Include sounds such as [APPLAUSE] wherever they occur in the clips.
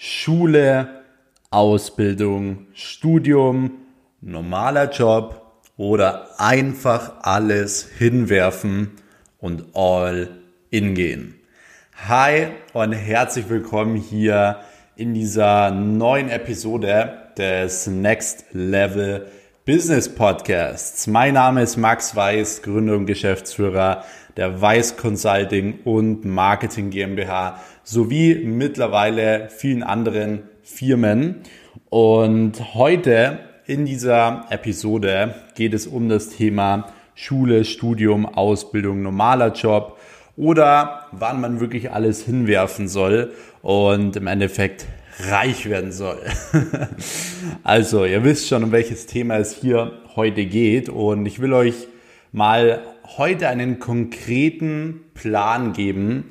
Schule, Ausbildung, Studium, normaler Job oder einfach alles hinwerfen und all in gehen. Hi und herzlich willkommen hier in dieser neuen Episode des Next Level Business Podcasts. Mein Name ist Max Weiß, Gründer und Geschäftsführer der Weiß Consulting und Marketing GmbH sowie mittlerweile vielen anderen Firmen. Und heute in dieser Episode geht es um das Thema Schule, Studium, Ausbildung, normaler Job oder wann man wirklich alles hinwerfen soll und im Endeffekt reich werden soll. [LAUGHS] also, ihr wisst schon, um welches Thema es hier heute geht und ich will euch mal heute einen konkreten Plan geben,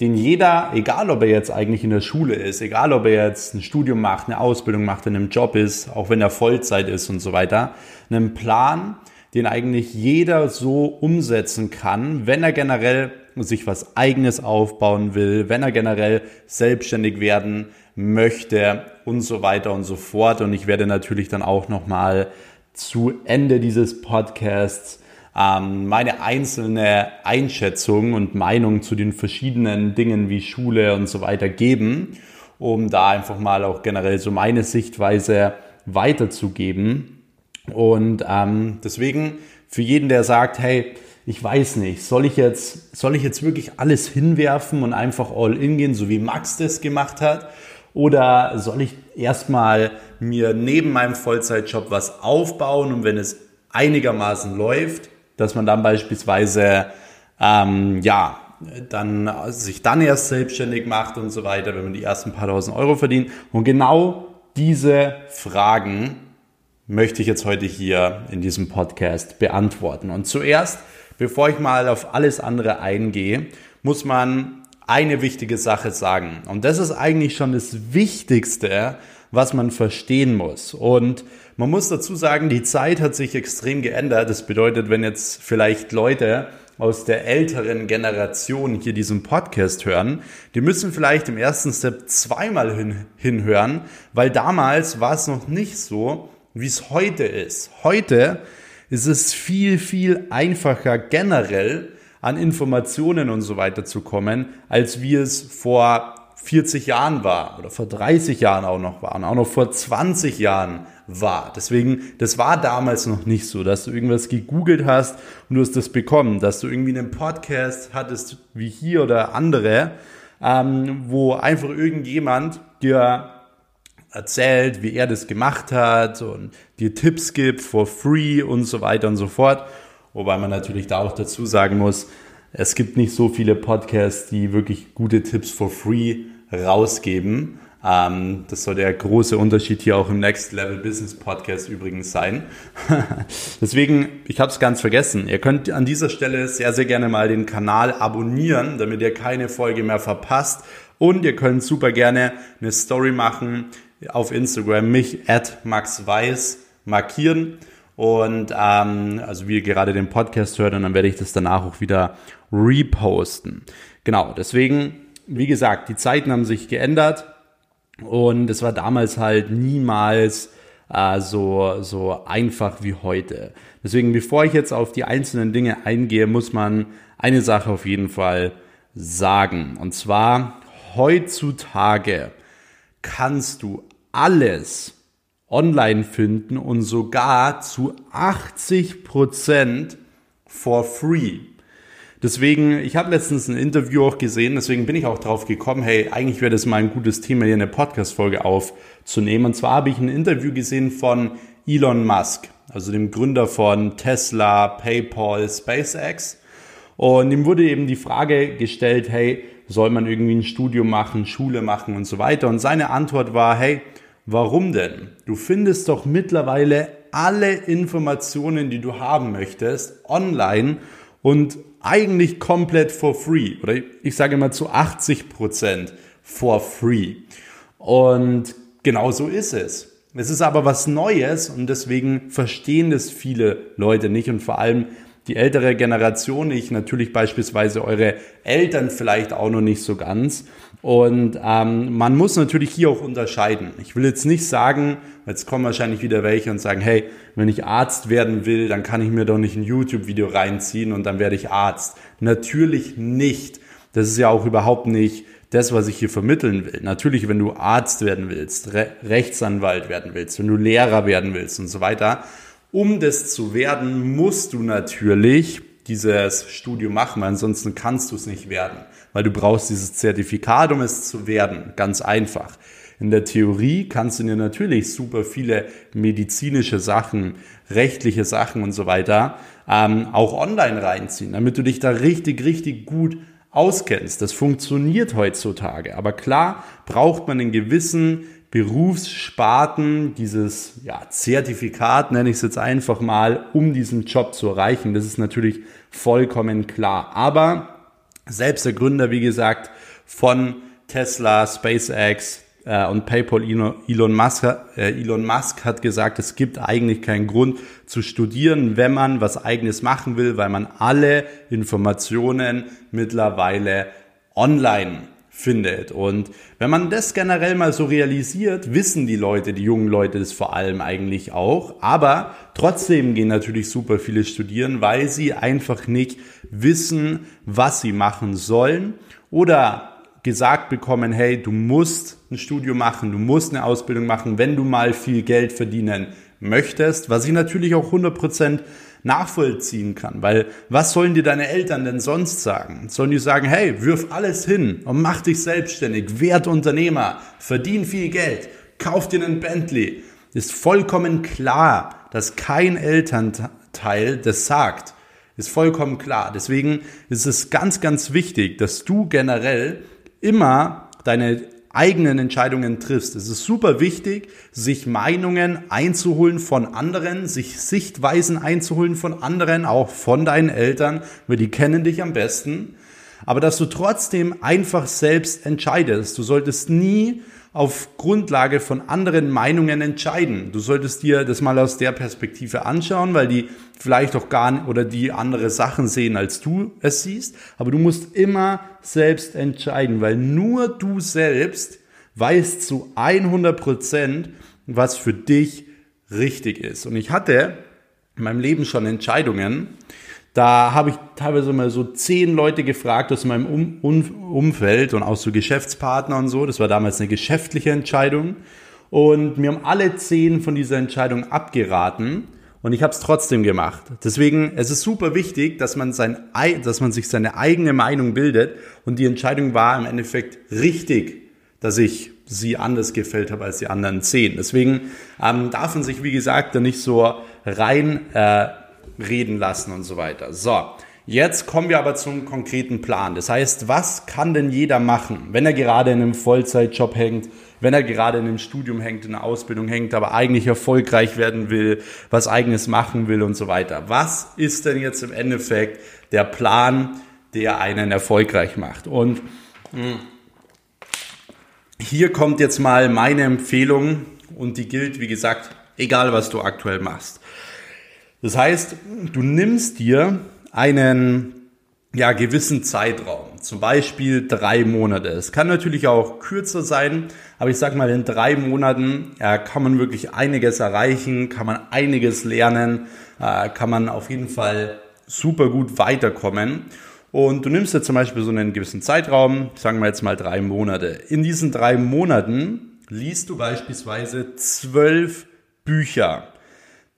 den jeder, egal ob er jetzt eigentlich in der Schule ist, egal ob er jetzt ein Studium macht, eine Ausbildung macht, in einem Job ist, auch wenn er Vollzeit ist und so weiter, einen Plan, den eigentlich jeder so umsetzen kann, wenn er generell sich was eigenes aufbauen will, wenn er generell selbstständig werden möchte und so weiter und so fort. Und ich werde natürlich dann auch nochmal zu Ende dieses Podcasts ähm, meine einzelne Einschätzung und Meinung zu den verschiedenen Dingen wie Schule und so weiter geben, um da einfach mal auch generell so meine Sichtweise weiterzugeben. Und ähm, deswegen für jeden, der sagt, hey, ich weiß nicht, soll ich jetzt, soll ich jetzt wirklich alles hinwerfen und einfach all in gehen, so wie Max das gemacht hat? Oder soll ich erstmal mir neben meinem Vollzeitjob was aufbauen und wenn es einigermaßen läuft, dass man dann beispielsweise ähm, ja dann sich dann erst selbstständig macht und so weiter, wenn man die ersten paar tausend Euro verdient. Und genau diese Fragen möchte ich jetzt heute hier in diesem Podcast beantworten. Und zuerst, bevor ich mal auf alles andere eingehe, muss man eine wichtige Sache sagen. Und das ist eigentlich schon das Wichtigste, was man verstehen muss. Und man muss dazu sagen, die Zeit hat sich extrem geändert. Das bedeutet, wenn jetzt vielleicht Leute aus der älteren Generation hier diesen Podcast hören, die müssen vielleicht im ersten Step zweimal hin, hinhören, weil damals war es noch nicht so, wie es heute ist. Heute ist es viel, viel einfacher generell an Informationen und so weiter zu kommen, als wie es vor 40 Jahren war oder vor 30 Jahren auch noch war und auch noch vor 20 Jahren war. Deswegen, das war damals noch nicht so, dass du irgendwas gegoogelt hast und du hast das bekommen, dass du irgendwie einen Podcast hattest wie hier oder andere, ähm, wo einfach irgendjemand dir erzählt, wie er das gemacht hat und dir Tipps gibt for free und so weiter und so fort. Wobei man natürlich da auch dazu sagen muss, es gibt nicht so viele Podcasts, die wirklich gute Tipps for free rausgeben. Ähm, das soll der große Unterschied hier auch im Next Level Business Podcast übrigens sein. [LAUGHS] Deswegen, ich habe es ganz vergessen. Ihr könnt an dieser Stelle sehr, sehr gerne mal den Kanal abonnieren, damit ihr keine Folge mehr verpasst. Und ihr könnt super gerne eine Story machen auf Instagram, mich at maxweiss markieren. Und ähm, also wie ihr gerade den Podcast hört, und dann werde ich das danach auch wieder reposten. Genau, deswegen, wie gesagt, die Zeiten haben sich geändert. Und es war damals halt niemals äh, so, so einfach wie heute. Deswegen, bevor ich jetzt auf die einzelnen Dinge eingehe, muss man eine Sache auf jeden Fall sagen. Und zwar, heutzutage kannst du alles online finden und sogar zu 80 Prozent for free. Deswegen, ich habe letztens ein Interview auch gesehen, deswegen bin ich auch drauf gekommen, hey, eigentlich wäre das mal ein gutes Thema, hier eine Podcast-Folge aufzunehmen. Und zwar habe ich ein Interview gesehen von Elon Musk, also dem Gründer von Tesla, PayPal, SpaceX. Und ihm wurde eben die Frage gestellt, hey, soll man irgendwie ein Studium machen, Schule machen und so weiter. Und seine Antwort war, hey, warum denn? Du findest doch mittlerweile alle Informationen, die du haben möchtest, online und eigentlich komplett for free oder ich sage mal zu 80 Prozent for free. Und genau so ist es. Es ist aber was Neues und deswegen verstehen das viele Leute nicht und vor allem die ältere Generation nicht, natürlich beispielsweise eure Eltern vielleicht auch noch nicht so ganz. Und ähm, man muss natürlich hier auch unterscheiden. Ich will jetzt nicht sagen, jetzt kommen wahrscheinlich wieder welche und sagen, hey, wenn ich Arzt werden will, dann kann ich mir doch nicht ein YouTube-Video reinziehen und dann werde ich Arzt. Natürlich nicht. Das ist ja auch überhaupt nicht das, was ich hier vermitteln will. Natürlich, wenn du Arzt werden willst, Re Rechtsanwalt werden willst, wenn du Lehrer werden willst und so weiter, um das zu werden, musst du natürlich dieses Studium machen, weil ansonsten kannst du es nicht werden, weil du brauchst dieses Zertifikat, um es zu werden. Ganz einfach. In der Theorie kannst du dir natürlich super viele medizinische Sachen, rechtliche Sachen und so weiter ähm, auch online reinziehen, damit du dich da richtig, richtig gut auskennst. Das funktioniert heutzutage. Aber klar braucht man einen gewissen Berufssparten, dieses ja, Zertifikat, nenne ich es jetzt einfach mal, um diesen Job zu erreichen. Das ist natürlich vollkommen klar. Aber selbst der Gründer, wie gesagt, von Tesla, SpaceX, äh, und PayPal Elon Musk, äh, Elon Musk hat gesagt, es gibt eigentlich keinen Grund zu studieren, wenn man was eigenes machen will, weil man alle Informationen mittlerweile online findet. Und wenn man das generell mal so realisiert, wissen die Leute, die jungen Leute das vor allem eigentlich auch. Aber trotzdem gehen natürlich super viele studieren, weil sie einfach nicht wissen, was sie machen sollen oder gesagt bekommen, hey, du musst ein Studium machen, du musst eine Ausbildung machen, wenn du mal viel Geld verdienen möchtest, was ich natürlich auch 100% nachvollziehen kann, weil was sollen dir deine Eltern denn sonst sagen? Sollen die sagen, hey, wirf alles hin und mach dich selbstständig, werd Unternehmer, verdien viel Geld, kauf dir einen Bentley. Ist vollkommen klar, dass kein Elternteil das sagt. Ist vollkommen klar. Deswegen ist es ganz, ganz wichtig, dass du generell immer deine eigenen Entscheidungen triffst. Es ist super wichtig, sich Meinungen einzuholen von anderen, sich Sichtweisen einzuholen von anderen, auch von deinen Eltern, weil die kennen dich am besten. Aber dass du trotzdem einfach selbst entscheidest. Du solltest nie auf Grundlage von anderen Meinungen entscheiden. Du solltest dir das mal aus der Perspektive anschauen, weil die vielleicht auch gar nicht oder die andere Sachen sehen, als du es siehst. Aber du musst immer selbst entscheiden, weil nur du selbst weißt zu 100 Prozent, was für dich richtig ist. Und ich hatte in meinem Leben schon Entscheidungen, da habe ich teilweise mal so zehn Leute gefragt aus meinem um um Umfeld und auch so Geschäftspartner und so. Das war damals eine geschäftliche Entscheidung. Und mir haben alle zehn von dieser Entscheidung abgeraten. Und ich habe es trotzdem gemacht. Deswegen, es ist super wichtig, dass man, sein, dass man sich seine eigene Meinung bildet. Und die Entscheidung war im Endeffekt richtig, dass ich sie anders gefällt habe als die anderen zehn. Deswegen ähm, darf man sich, wie gesagt, da nicht so rein äh, reden lassen und so weiter. So, jetzt kommen wir aber zum konkreten Plan. Das heißt, was kann denn jeder machen, wenn er gerade in einem Vollzeitjob hängt, wenn er gerade in einem Studium hängt, in einer Ausbildung hängt, aber eigentlich erfolgreich werden will, was eigenes machen will und so weiter. Was ist denn jetzt im Endeffekt der Plan, der einen erfolgreich macht? Und hier kommt jetzt mal meine Empfehlung und die gilt, wie gesagt, egal was du aktuell machst. Das heißt, du nimmst dir einen ja, gewissen Zeitraum, zum Beispiel drei Monate. Es kann natürlich auch kürzer sein, aber ich sag mal, in drei Monaten ja, kann man wirklich einiges erreichen, kann man einiges lernen, äh, kann man auf jeden Fall super gut weiterkommen. Und du nimmst dir zum Beispiel so einen gewissen Zeitraum, sagen wir jetzt mal drei Monate. In diesen drei Monaten liest du beispielsweise zwölf Bücher.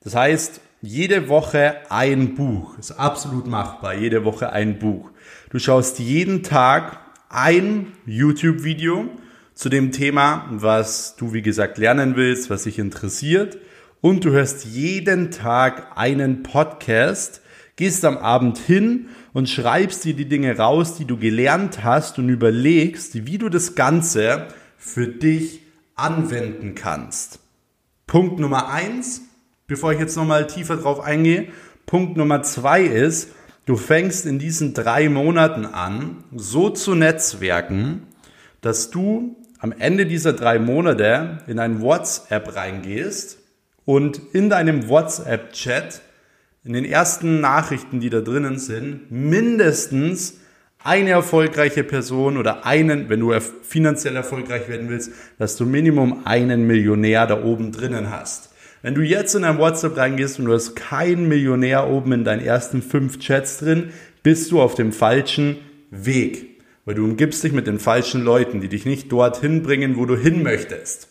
Das heißt, jede Woche ein Buch. Ist absolut machbar. Jede Woche ein Buch. Du schaust jeden Tag ein YouTube-Video zu dem Thema, was du, wie gesagt, lernen willst, was dich interessiert. Und du hörst jeden Tag einen Podcast, gehst am Abend hin und schreibst dir die Dinge raus, die du gelernt hast und überlegst, wie du das Ganze für dich anwenden kannst. Punkt Nummer eins bevor ich jetzt nochmal tiefer drauf eingehe. Punkt Nummer zwei ist, du fängst in diesen drei Monaten an, so zu netzwerken, dass du am Ende dieser drei Monate in ein WhatsApp reingehst und in deinem WhatsApp-Chat in den ersten Nachrichten, die da drinnen sind, mindestens eine erfolgreiche Person oder einen, wenn du finanziell erfolgreich werden willst, dass du Minimum einen Millionär da oben drinnen hast. Wenn du jetzt in dein WhatsApp reingehst und du hast keinen Millionär oben in deinen ersten fünf Chats drin, bist du auf dem falschen Weg. Weil du umgibst dich mit den falschen Leuten, die dich nicht dorthin bringen, wo du hin möchtest.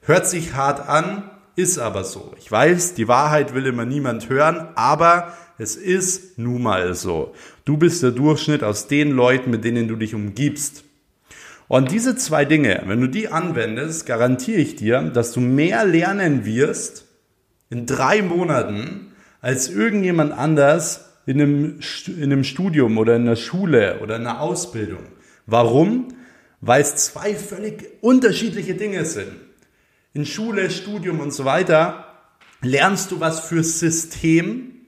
Hört sich hart an, ist aber so. Ich weiß, die Wahrheit will immer niemand hören, aber es ist nun mal so. Du bist der Durchschnitt aus den Leuten, mit denen du dich umgibst. Und diese zwei Dinge, wenn du die anwendest, garantiere ich dir, dass du mehr lernen wirst in drei Monaten als irgendjemand anders in einem, in einem Studium oder in einer Schule oder in einer Ausbildung. Warum? Weil es zwei völlig unterschiedliche Dinge sind. In Schule, Studium und so weiter lernst du was fürs System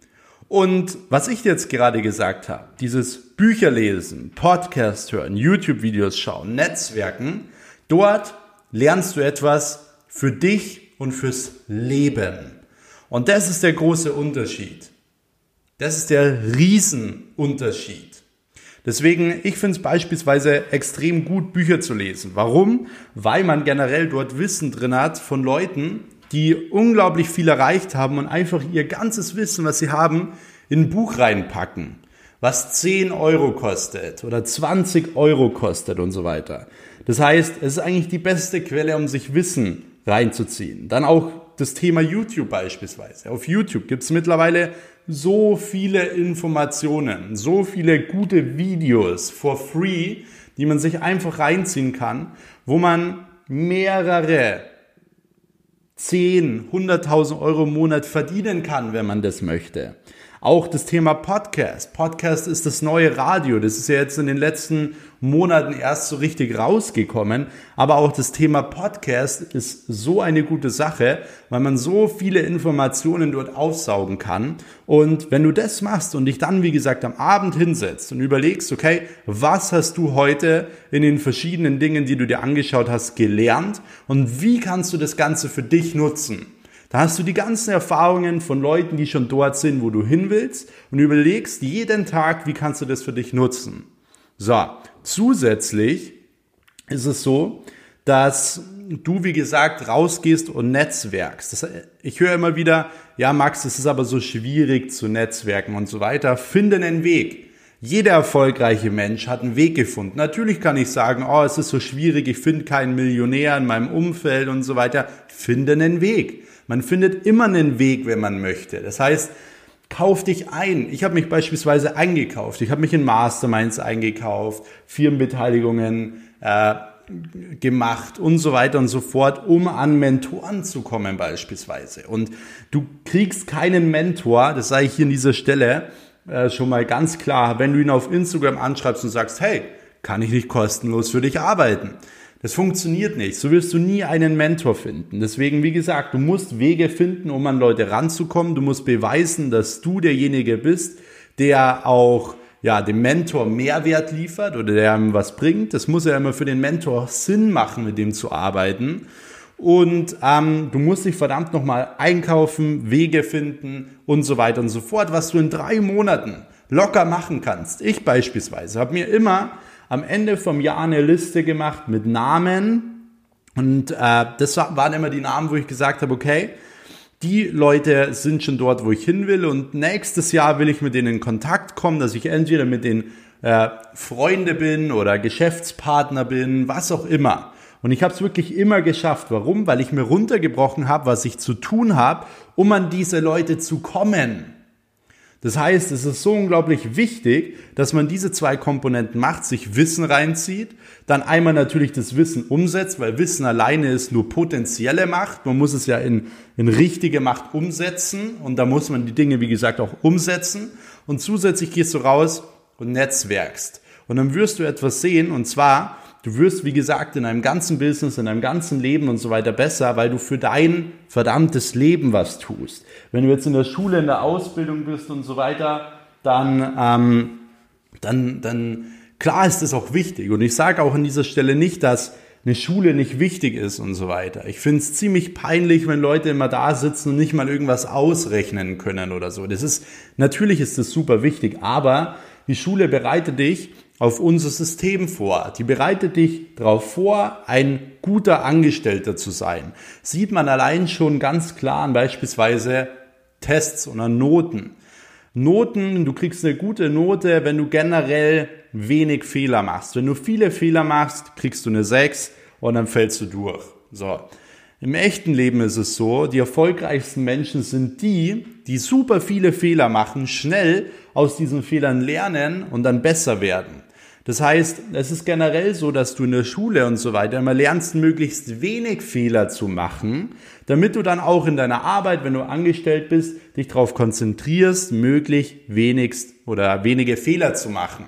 und was ich jetzt gerade gesagt habe, dieses Bücherlesen, Podcast hören, YouTube-Videos schauen, Netzwerken, dort lernst du etwas für dich und fürs Leben. Und das ist der große Unterschied. Das ist der Riesenunterschied. Deswegen, ich finde es beispielsweise extrem gut, Bücher zu lesen. Warum? Weil man generell dort Wissen drin hat von Leuten, die unglaublich viel erreicht haben und einfach ihr ganzes Wissen, was sie haben, in ein Buch reinpacken, was 10 Euro kostet oder 20 Euro kostet und so weiter. Das heißt, es ist eigentlich die beste Quelle, um sich Wissen reinzuziehen. Dann auch das Thema YouTube beispielsweise. Auf YouTube gibt es mittlerweile so viele Informationen, so viele gute Videos for free, die man sich einfach reinziehen kann, wo man mehrere 10, 100.000 Euro im Monat verdienen kann, wenn man das möchte. Auch das Thema Podcast. Podcast ist das neue Radio. Das ist ja jetzt in den letzten Monaten erst so richtig rausgekommen. Aber auch das Thema Podcast ist so eine gute Sache, weil man so viele Informationen dort aufsaugen kann. Und wenn du das machst und dich dann, wie gesagt, am Abend hinsetzt und überlegst, okay, was hast du heute in den verschiedenen Dingen, die du dir angeschaut hast, gelernt und wie kannst du das Ganze für dich nutzen? Da hast du die ganzen Erfahrungen von Leuten, die schon dort sind, wo du hin willst und überlegst jeden Tag, wie kannst du das für dich nutzen. So, zusätzlich ist es so, dass du, wie gesagt, rausgehst und netzwerkst. Das, ich höre immer wieder, ja, Max, es ist aber so schwierig zu netzwerken und so weiter. Finde einen Weg. Jeder erfolgreiche Mensch hat einen Weg gefunden. Natürlich kann ich sagen, oh, es ist so schwierig, ich finde keinen Millionär in meinem Umfeld und so weiter. Finde einen Weg. Man findet immer einen Weg, wenn man möchte. Das heißt, kauf dich ein. Ich habe mich beispielsweise eingekauft. Ich habe mich in Masterminds eingekauft, Firmenbeteiligungen äh, gemacht und so weiter und so fort, um an Mentoren zu kommen beispielsweise. Und du kriegst keinen Mentor, das sage ich hier an dieser Stelle äh, schon mal ganz klar, wenn du ihn auf Instagram anschreibst und sagst, hey, kann ich nicht kostenlos für dich arbeiten? Das funktioniert nicht. So wirst du nie einen Mentor finden. Deswegen, wie gesagt, du musst Wege finden, um an Leute ranzukommen. Du musst beweisen, dass du derjenige bist, der auch ja, dem Mentor Mehrwert liefert oder der ihm was bringt. Das muss ja immer für den Mentor Sinn machen, mit dem zu arbeiten. Und ähm, du musst dich verdammt nochmal einkaufen, Wege finden und so weiter und so fort, was du in drei Monaten locker machen kannst. Ich beispielsweise habe mir immer am Ende vom Jahr eine Liste gemacht mit Namen. Und äh, das waren immer die Namen, wo ich gesagt habe, okay, die Leute sind schon dort, wo ich hin will. Und nächstes Jahr will ich mit denen in Kontakt kommen, dass ich entweder mit den äh, Freunde bin oder Geschäftspartner bin, was auch immer. Und ich habe es wirklich immer geschafft. Warum? Weil ich mir runtergebrochen habe, was ich zu tun habe, um an diese Leute zu kommen. Das heißt, es ist so unglaublich wichtig, dass man diese zwei Komponenten macht, sich Wissen reinzieht, dann einmal natürlich das Wissen umsetzt, weil Wissen alleine ist nur potenzielle Macht. Man muss es ja in, in richtige Macht umsetzen und da muss man die Dinge, wie gesagt, auch umsetzen. Und zusätzlich gehst du raus und netzwerkst. Und dann wirst du etwas sehen und zwar, Du wirst, wie gesagt, in deinem ganzen Business, in deinem ganzen Leben und so weiter besser, weil du für dein verdammtes Leben was tust. Wenn du jetzt in der Schule, in der Ausbildung bist und so weiter, dann, ähm, dann, dann klar ist das auch wichtig. Und ich sage auch an dieser Stelle nicht, dass eine Schule nicht wichtig ist und so weiter. Ich finde es ziemlich peinlich, wenn Leute immer da sitzen und nicht mal irgendwas ausrechnen können oder so. Das ist, natürlich ist das super wichtig, aber die Schule bereitet dich auf unser System vor. Die bereitet dich darauf vor, ein guter Angestellter zu sein. Sieht man allein schon ganz klar an beispielsweise Tests oder Noten. Noten, du kriegst eine gute Note, wenn du generell wenig Fehler machst. Wenn du viele Fehler machst, kriegst du eine 6 und dann fällst du durch. So. Im echten Leben ist es so, die erfolgreichsten Menschen sind die, die super viele Fehler machen, schnell aus diesen Fehlern lernen und dann besser werden. Das heißt, es ist generell so, dass du in der Schule und so weiter immer lernst, möglichst wenig Fehler zu machen, damit du dann auch in deiner Arbeit, wenn du angestellt bist, dich darauf konzentrierst, möglichst wenigst oder wenige Fehler zu machen.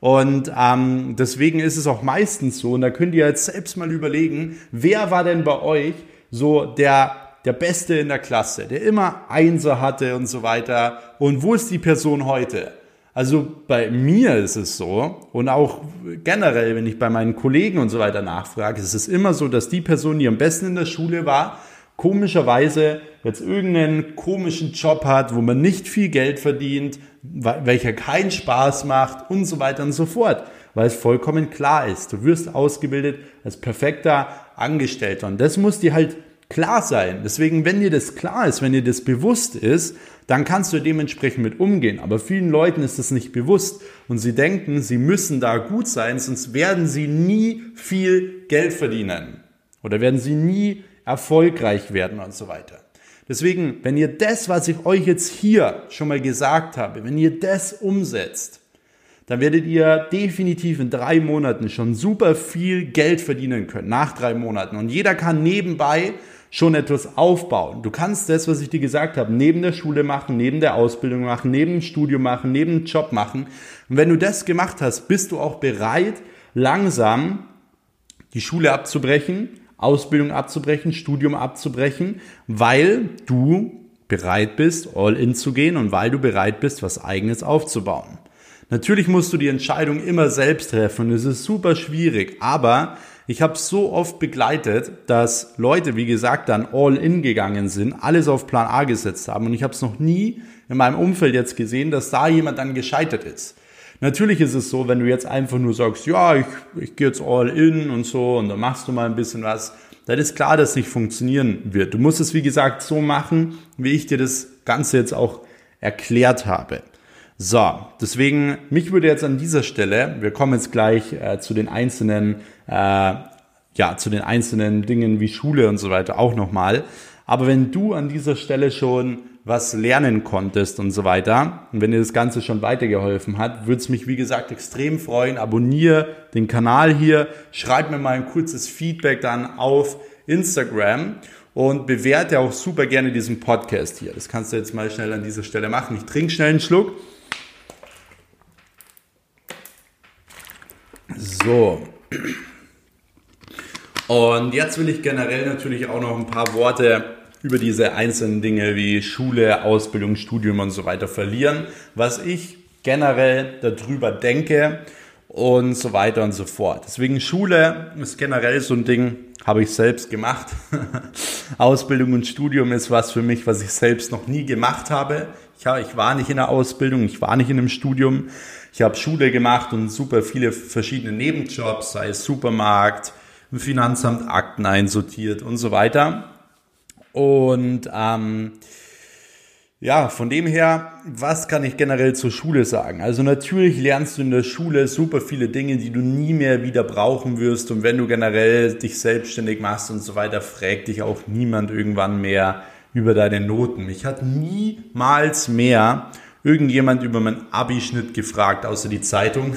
Und ähm, deswegen ist es auch meistens so, und da könnt ihr jetzt selbst mal überlegen, wer war denn bei euch so der der Beste in der Klasse, der immer Einser hatte und so weiter. Und wo ist die Person heute? Also bei mir ist es so und auch generell, wenn ich bei meinen Kollegen und so weiter nachfrage, ist es immer so, dass die Person, die am besten in der Schule war, komischerweise jetzt irgendeinen komischen Job hat, wo man nicht viel Geld verdient, welcher keinen Spaß macht und so weiter und so fort, weil es vollkommen klar ist. Du wirst ausgebildet als perfekter Angestellter und das muss dir halt klar sein. Deswegen, wenn dir das klar ist, wenn dir das bewusst ist, dann kannst du dementsprechend mit umgehen. Aber vielen Leuten ist das nicht bewusst und sie denken, sie müssen da gut sein, sonst werden sie nie viel Geld verdienen oder werden sie nie erfolgreich werden und so weiter. Deswegen, wenn ihr das, was ich euch jetzt hier schon mal gesagt habe, wenn ihr das umsetzt, dann werdet ihr definitiv in drei Monaten schon super viel Geld verdienen können, nach drei Monaten. Und jeder kann nebenbei schon etwas aufbauen. Du kannst das, was ich dir gesagt habe, neben der Schule machen, neben der Ausbildung machen, neben dem Studium machen, neben dem Job machen. Und wenn du das gemacht hast, bist du auch bereit, langsam die Schule abzubrechen, Ausbildung abzubrechen, Studium abzubrechen, weil du bereit bist, all in zu gehen und weil du bereit bist, was eigenes aufzubauen. Natürlich musst du die Entscheidung immer selbst treffen. Es ist super schwierig, aber ich habe so oft begleitet, dass Leute, wie gesagt, dann all in gegangen sind, alles auf Plan A gesetzt haben und ich habe es noch nie in meinem Umfeld jetzt gesehen, dass da jemand dann gescheitert ist. Natürlich ist es so, wenn du jetzt einfach nur sagst, ja, ich, ich gehe jetzt all in und so und dann machst du mal ein bisschen was, dann ist klar, dass es nicht funktionieren wird. Du musst es, wie gesagt, so machen, wie ich dir das Ganze jetzt auch erklärt habe. So, deswegen, mich würde jetzt an dieser Stelle, wir kommen jetzt gleich äh, zu den einzelnen, äh, ja, zu den einzelnen Dingen wie Schule und so weiter auch nochmal. Aber wenn du an dieser Stelle schon was lernen konntest und so weiter, und wenn dir das Ganze schon weitergeholfen hat, würde es mich, wie gesagt, extrem freuen. Abonniere den Kanal hier, schreib mir mal ein kurzes Feedback dann auf Instagram und bewerte auch super gerne diesen Podcast hier. Das kannst du jetzt mal schnell an dieser Stelle machen. Ich trinke schnell einen Schluck. So. Und jetzt will ich generell natürlich auch noch ein paar Worte über diese einzelnen Dinge wie Schule, Ausbildung, Studium und so weiter verlieren, was ich generell darüber denke und so weiter und so fort. Deswegen Schule ist generell so ein Ding, habe ich selbst gemacht. [LAUGHS] Ausbildung und Studium ist was für mich, was ich selbst noch nie gemacht habe. Ich, ich war nicht in der Ausbildung, ich war nicht in einem Studium. Ich habe Schule gemacht und super viele verschiedene Nebenjobs, sei es Supermarkt, im Finanzamt Akten einsortiert und so weiter. Und ähm, ja, von dem her, was kann ich generell zur Schule sagen? Also natürlich lernst du in der Schule super viele Dinge, die du nie mehr wieder brauchen wirst. Und wenn du generell dich selbstständig machst und so weiter, fragt dich auch niemand irgendwann mehr über deine Noten. Ich hatte niemals mehr irgendjemand über meinen Abischnitt gefragt, außer die Zeitung,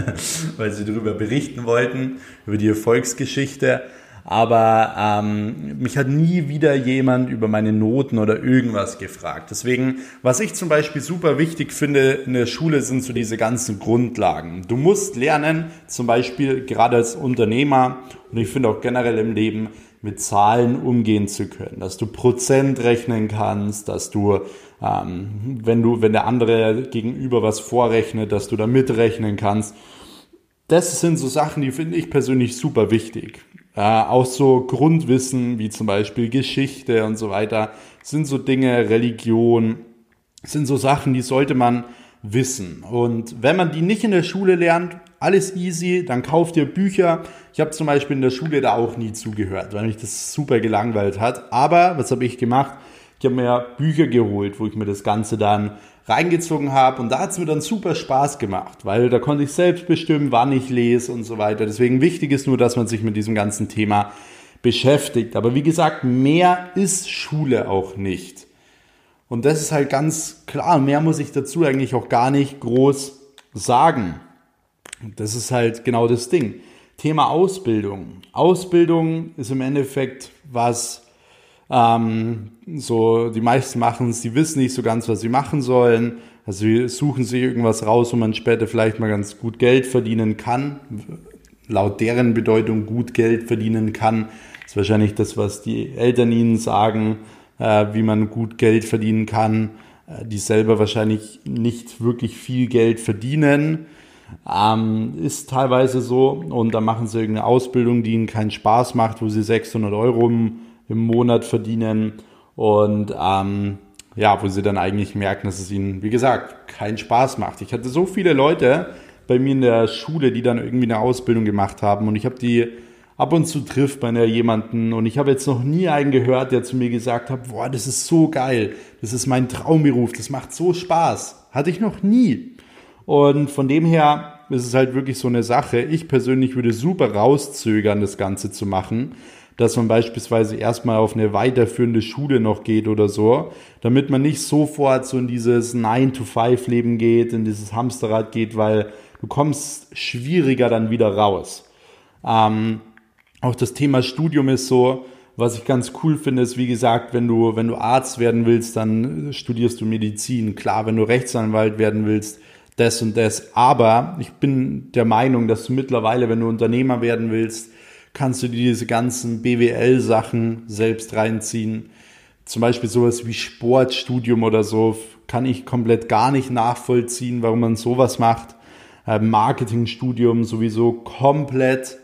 [LAUGHS] weil sie darüber berichten wollten, über die Erfolgsgeschichte. Aber ähm, mich hat nie wieder jemand über meine Noten oder irgendwas gefragt. Deswegen, was ich zum Beispiel super wichtig finde in der Schule, sind so diese ganzen Grundlagen. Du musst lernen, zum Beispiel gerade als Unternehmer und ich finde auch generell im Leben, mit Zahlen umgehen zu können, dass du Prozent rechnen kannst, dass du ähm, wenn du, wenn der andere gegenüber was vorrechnet, dass du da mitrechnen kannst. Das sind so Sachen, die finde ich persönlich super wichtig. Äh, auch so Grundwissen wie zum Beispiel Geschichte und so weiter sind so Dinge, Religion, sind so Sachen, die sollte man wissen. Und wenn man die nicht in der Schule lernt, alles easy, dann kauft ihr Bücher. Ich habe zum Beispiel in der Schule da auch nie zugehört, weil mich das super gelangweilt hat. Aber was habe ich gemacht? Ich habe mir Bücher geholt, wo ich mir das Ganze dann reingezogen habe und da hat es mir dann super Spaß gemacht, weil da konnte ich selbst bestimmen, wann ich lese und so weiter. Deswegen wichtig ist nur, dass man sich mit diesem ganzen Thema beschäftigt. Aber wie gesagt, mehr ist Schule auch nicht. Und das ist halt ganz klar, mehr muss ich dazu eigentlich auch gar nicht groß sagen. Das ist halt genau das Ding. Thema Ausbildung. Ausbildung ist im Endeffekt was, ähm, so die meisten machen es, die wissen nicht so ganz, was sie machen sollen. Also sie suchen sich irgendwas raus, wo man später vielleicht mal ganz gut Geld verdienen kann. Laut deren Bedeutung gut Geld verdienen kann. Das ist wahrscheinlich das, was die Eltern ihnen sagen äh, wie man gut Geld verdienen kann, äh, die selber wahrscheinlich nicht wirklich viel Geld verdienen. Ähm, ist teilweise so und dann machen sie irgendeine Ausbildung, die ihnen keinen Spaß macht, wo sie 600 Euro im, im Monat verdienen und ähm, ja, wo sie dann eigentlich merken, dass es ihnen, wie gesagt, keinen Spaß macht. Ich hatte so viele Leute bei mir in der Schule, die dann irgendwie eine Ausbildung gemacht haben und ich habe die ab und zu trifft man ja jemanden und ich habe jetzt noch nie einen gehört, der zu mir gesagt hat, boah, das ist so geil, das ist mein Traumberuf, das macht so Spaß. Hatte ich noch nie. Und von dem her ist es halt wirklich so eine Sache. Ich persönlich würde super rauszögern, das Ganze zu machen, dass man beispielsweise erstmal auf eine weiterführende Schule noch geht oder so, damit man nicht sofort so in dieses 9-to-5-Leben geht, in dieses Hamsterrad geht, weil du kommst schwieriger dann wieder raus. Ähm, auch das Thema Studium ist so, was ich ganz cool finde, ist, wie gesagt, wenn du, wenn du Arzt werden willst, dann studierst du Medizin. Klar, wenn du Rechtsanwalt werden willst, das und das. Aber ich bin der Meinung, dass du mittlerweile, wenn du Unternehmer werden willst, kannst du dir diese ganzen BWL-Sachen selbst reinziehen. Zum Beispiel sowas wie Sportstudium oder so kann ich komplett gar nicht nachvollziehen, warum man sowas macht. Äh, Marketingstudium sowieso komplett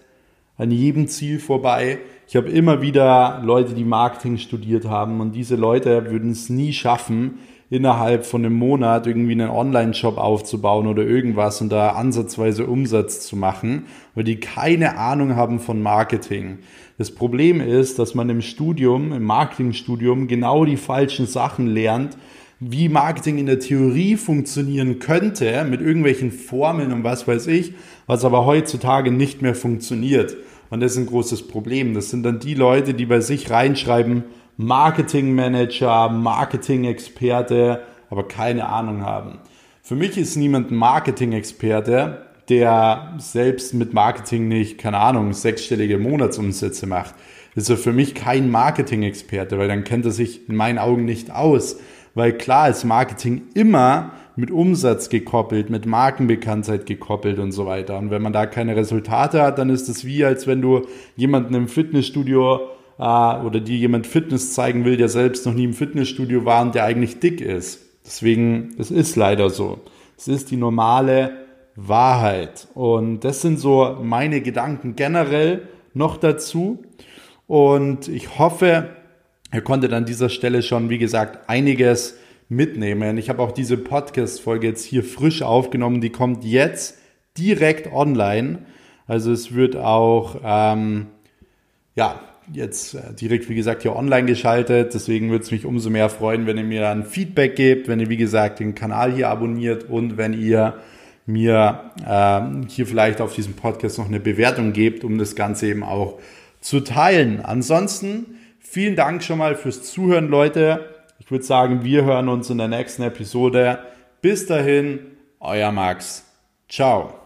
an jedem Ziel vorbei. Ich habe immer wieder Leute, die Marketing studiert haben und diese Leute würden es nie schaffen, innerhalb von einem Monat irgendwie einen Online-Shop aufzubauen oder irgendwas und da ansatzweise Umsatz zu machen, weil die keine Ahnung haben von Marketing. Das Problem ist, dass man im Studium, im Marketingstudium genau die falschen Sachen lernt, wie Marketing in der Theorie funktionieren könnte, mit irgendwelchen Formeln und was weiß ich, was aber heutzutage nicht mehr funktioniert. Und das ist ein großes Problem. Das sind dann die Leute, die bei sich reinschreiben, Marketingmanager, Marketing-Experte, aber keine Ahnung haben. Für mich ist niemand Marketing-Experte, der selbst mit Marketing nicht, keine Ahnung, sechsstellige Monatsumsätze macht. Ist für mich kein Marketing-Experte, weil dann kennt er sich in meinen Augen nicht aus. Weil klar ist Marketing immer mit Umsatz gekoppelt, mit Markenbekanntheit gekoppelt und so weiter. Und wenn man da keine Resultate hat, dann ist es wie, als wenn du jemanden im Fitnessstudio äh, oder dir jemand Fitness zeigen will, der selbst noch nie im Fitnessstudio war und der eigentlich dick ist. Deswegen, es ist leider so. Es ist die normale Wahrheit. Und das sind so meine Gedanken generell noch dazu. Und ich hoffe, ihr konntet an dieser Stelle schon, wie gesagt, einiges mitnehmen. Ich habe auch diese Podcast-Folge jetzt hier frisch aufgenommen. Die kommt jetzt direkt online. Also es wird auch, ähm, ja, jetzt äh, direkt, wie gesagt, hier online geschaltet. Deswegen würde es mich umso mehr freuen, wenn ihr mir ein Feedback gebt, wenn ihr, wie gesagt, den Kanal hier abonniert und wenn ihr mir ähm, hier vielleicht auf diesem Podcast noch eine Bewertung gebt, um das Ganze eben auch zu teilen. Ansonsten vielen Dank schon mal fürs Zuhören, Leute. Ich würde sagen, wir hören uns in der nächsten Episode. Bis dahin, euer Max. Ciao.